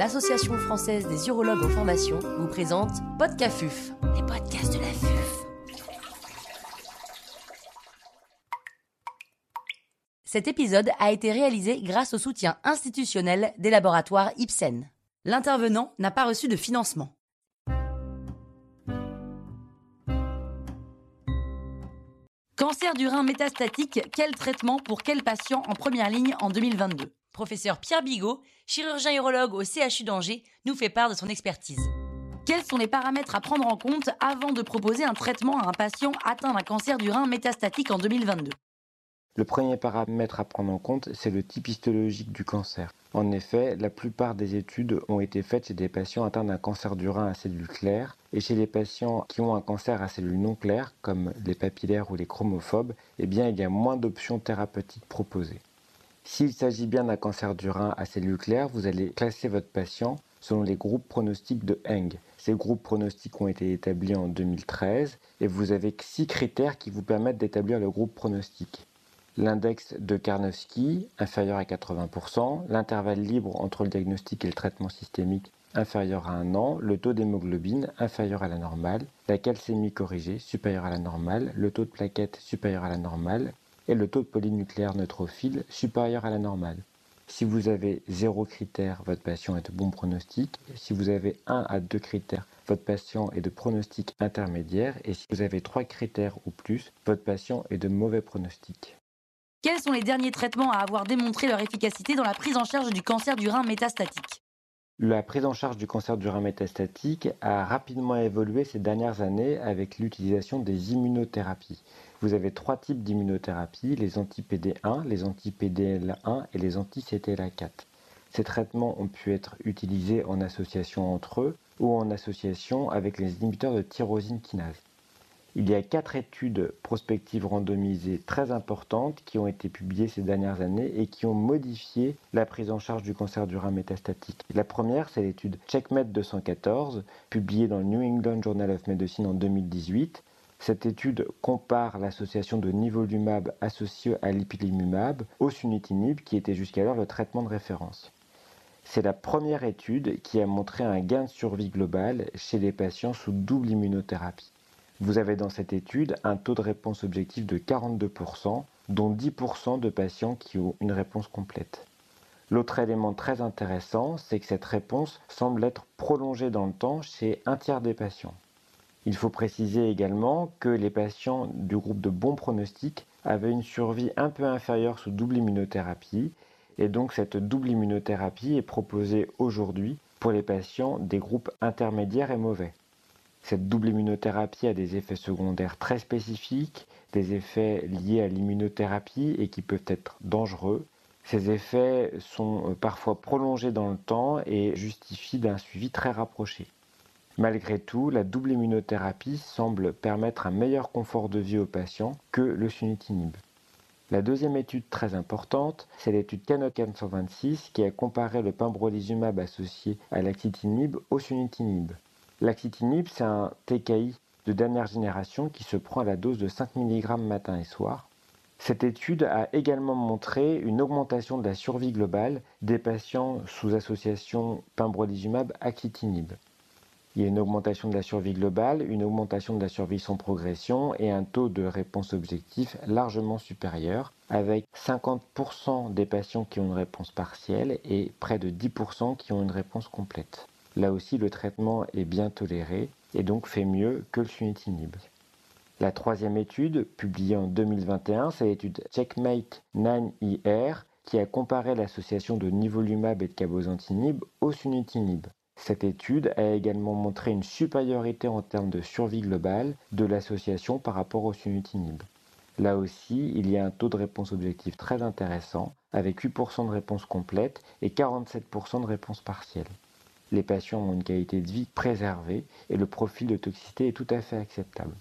l'Association française des urologues en formation, vous présente Podcafuf, les podcasts de la FUF. Cet épisode a été réalisé grâce au soutien institutionnel des laboratoires Ipsen. L'intervenant n'a pas reçu de financement. Cancer du rein métastatique, quel traitement pour quel patient en première ligne en 2022 Professeur Pierre Bigot, chirurgien urologue au CHU d'Angers, nous fait part de son expertise. Quels sont les paramètres à prendre en compte avant de proposer un traitement à un patient atteint d'un cancer du rein métastatique en 2022 le premier paramètre à prendre en compte, c'est le type histologique du cancer. En effet, la plupart des études ont été faites chez des patients atteints d'un cancer du rein à cellules claires et chez les patients qui ont un cancer à cellules non claires, comme les papillaires ou les chromophobes, eh bien, il y a moins d'options thérapeutiques proposées. S'il s'agit bien d'un cancer du rein à cellules claires, vous allez classer votre patient selon les groupes pronostiques de Heng. Ces groupes pronostiques ont été établis en 2013 et vous avez six critères qui vous permettent d'établir le groupe pronostique l'index de Karnofsky inférieur à 80%, l'intervalle libre entre le diagnostic et le traitement systémique inférieur à un an, le taux d'hémoglobine inférieur à la normale, la calcémie corrigée supérieure à la normale, le taux de plaquettes supérieur à la normale et le taux de polynucléaire neutrophile supérieur à la normale. Si vous avez zéro critère, votre patient est de bon pronostic. Si vous avez un à deux critères, votre patient est de pronostic intermédiaire. Et si vous avez trois critères ou plus, votre patient est de mauvais pronostic. Quels sont les derniers traitements à avoir démontré leur efficacité dans la prise en charge du cancer du rein métastatique? La prise en charge du cancer du rein métastatique a rapidement évolué ces dernières années avec l'utilisation des immunothérapies. Vous avez trois types d'immunothérapies, les anti-PD1, les anti-PDL1 et les anti-CTLA4. Ces traitements ont pu être utilisés en association entre eux ou en association avec les inhibiteurs de tyrosine kinase. Il y a quatre études prospectives randomisées très importantes qui ont été publiées ces dernières années et qui ont modifié la prise en charge du cancer du rein métastatique. La première, c'est l'étude CheckMate 214, publiée dans le New England Journal of Medicine en 2018. Cette étude compare l'association de nivolumab associé à l'ipilimumab au sunitinib, qui était jusqu'alors le traitement de référence. C'est la première étude qui a montré un gain de survie global chez les patients sous double immunothérapie. Vous avez dans cette étude un taux de réponse objectif de 42%, dont 10% de patients qui ont une réponse complète. L'autre élément très intéressant, c'est que cette réponse semble être prolongée dans le temps chez un tiers des patients. Il faut préciser également que les patients du groupe de bon pronostic avaient une survie un peu inférieure sous double immunothérapie, et donc cette double immunothérapie est proposée aujourd'hui pour les patients des groupes intermédiaires et mauvais. Cette double immunothérapie a des effets secondaires très spécifiques, des effets liés à l'immunothérapie et qui peuvent être dangereux. Ces effets sont euh, parfois prolongés dans le temps et justifient d'un suivi très rapproché. Malgré tout, la double immunothérapie semble permettre un meilleur confort de vie aux patients que le sunitinib. La deuxième étude très importante, c'est l'étude Canocan 126 qui a comparé le pembrolizumab associé à l'axitinib au sunitinib. L'axitinib, c'est un TKI de dernière génération qui se prend à la dose de 5 mg matin et soir. Cette étude a également montré une augmentation de la survie globale des patients sous association pembrolizumab-axitinib. Il y a une augmentation de la survie globale, une augmentation de la survie sans progression et un taux de réponse objectif largement supérieur, avec 50% des patients qui ont une réponse partielle et près de 10% qui ont une réponse complète. Là aussi, le traitement est bien toléré et donc fait mieux que le sunitinib. La troisième étude, publiée en 2021, c'est l'étude Checkmate 9IR qui a comparé l'association de nivolumab et de cabozantinib au sunitinib. Cette étude a également montré une supériorité en termes de survie globale de l'association par rapport au sunitinib. Là aussi, il y a un taux de réponse objectif très intéressant, avec 8% de réponse complète et 47% de réponse partielle les patients ont une qualité de vie préservée et le profil de toxicité est tout à fait acceptable.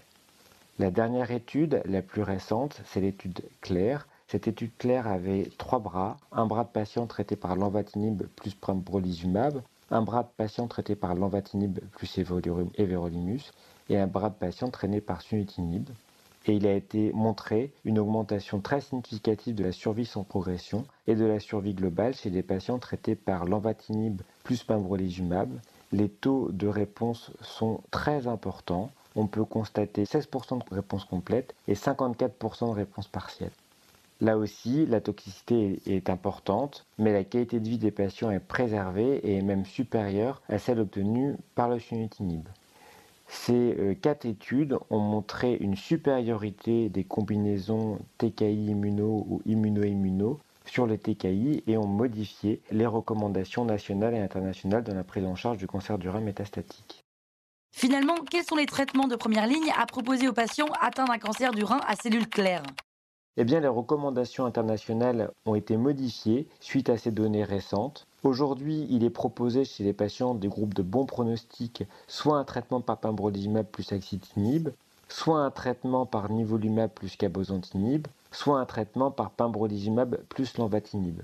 La dernière étude, la plus récente, c'est l'étude Claire. Cette étude Claire avait trois bras, un bras de patient traité par l'envatinib plus pembrolizumab, un bras de patient traité par l'envatinib plus everolimus et un bras de patient traîné par sunitinib. Et il a été montré une augmentation très significative de la survie sans progression et de la survie globale chez des patients traités par l'envatinib plus pembrolizumab. Les taux de réponse sont très importants. On peut constater 16% de réponse complète et 54% de réponse partielle. Là aussi, la toxicité est importante, mais la qualité de vie des patients est préservée et est même supérieure à celle obtenue par le sunitinib. Ces euh, quatre études ont montré une supériorité des combinaisons TKI immuno ou immuno-immuno sur les TKI et ont modifié les recommandations nationales et internationales dans la prise en charge du cancer du rein métastatique. Finalement, quels sont les traitements de première ligne à proposer aux patients atteints d'un cancer du rein à cellules claires? Eh bien, les recommandations internationales ont été modifiées suite à ces données récentes. Aujourd'hui, il est proposé chez les patients des groupes de bons pronostics soit un traitement par pembrolizumab plus axitinib, soit un traitement par nivolumab plus cabozantinib, soit un traitement par pembrolizumab plus lenvatinib.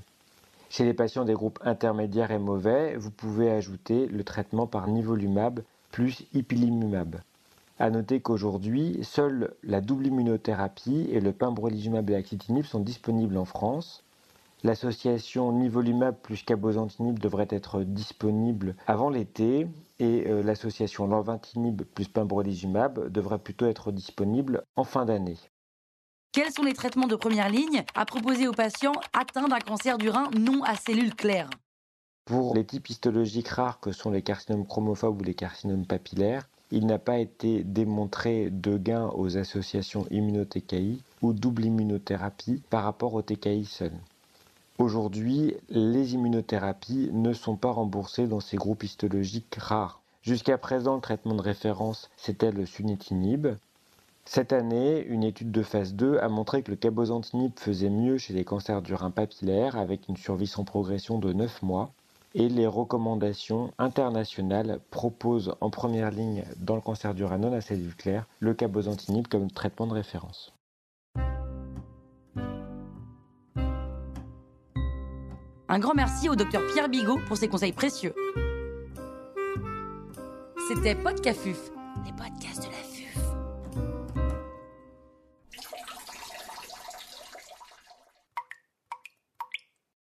Chez les patients des groupes intermédiaires et mauvais, vous pouvez ajouter le traitement par nivolumab plus ipilimumab. À noter qu'aujourd'hui, seule la double immunothérapie et le pembrolizumab et axitinib sont disponibles en France. L'association nivolumab plus cabozantinib devrait être disponible avant l'été et euh, l'association lenvatinib plus pembrolizumab devrait plutôt être disponible en fin d'année. Quels sont les traitements de première ligne à proposer aux patients atteints d'un cancer du rein non à cellules claires? Pour les types histologiques rares que sont les carcinomes chromophobes ou les carcinomes papillaires, il n'a pas été démontré de gain aux associations immuno-TKI ou double immunothérapie par rapport au TKI seul. Aujourd'hui, les immunothérapies ne sont pas remboursées dans ces groupes histologiques rares. Jusqu'à présent, le traitement de référence, c'était le sunitinib. Cette année, une étude de phase 2 a montré que le cabozantinib faisait mieux chez les cancers du rein papillaire avec une survie sans progression de 9 mois et les recommandations internationales proposent en première ligne dans le cancer du rein non à le cabozantinib comme traitement de référence. Un grand merci au docteur Pierre Bigot pour ses conseils précieux. C'était Podcafuf, les podcasts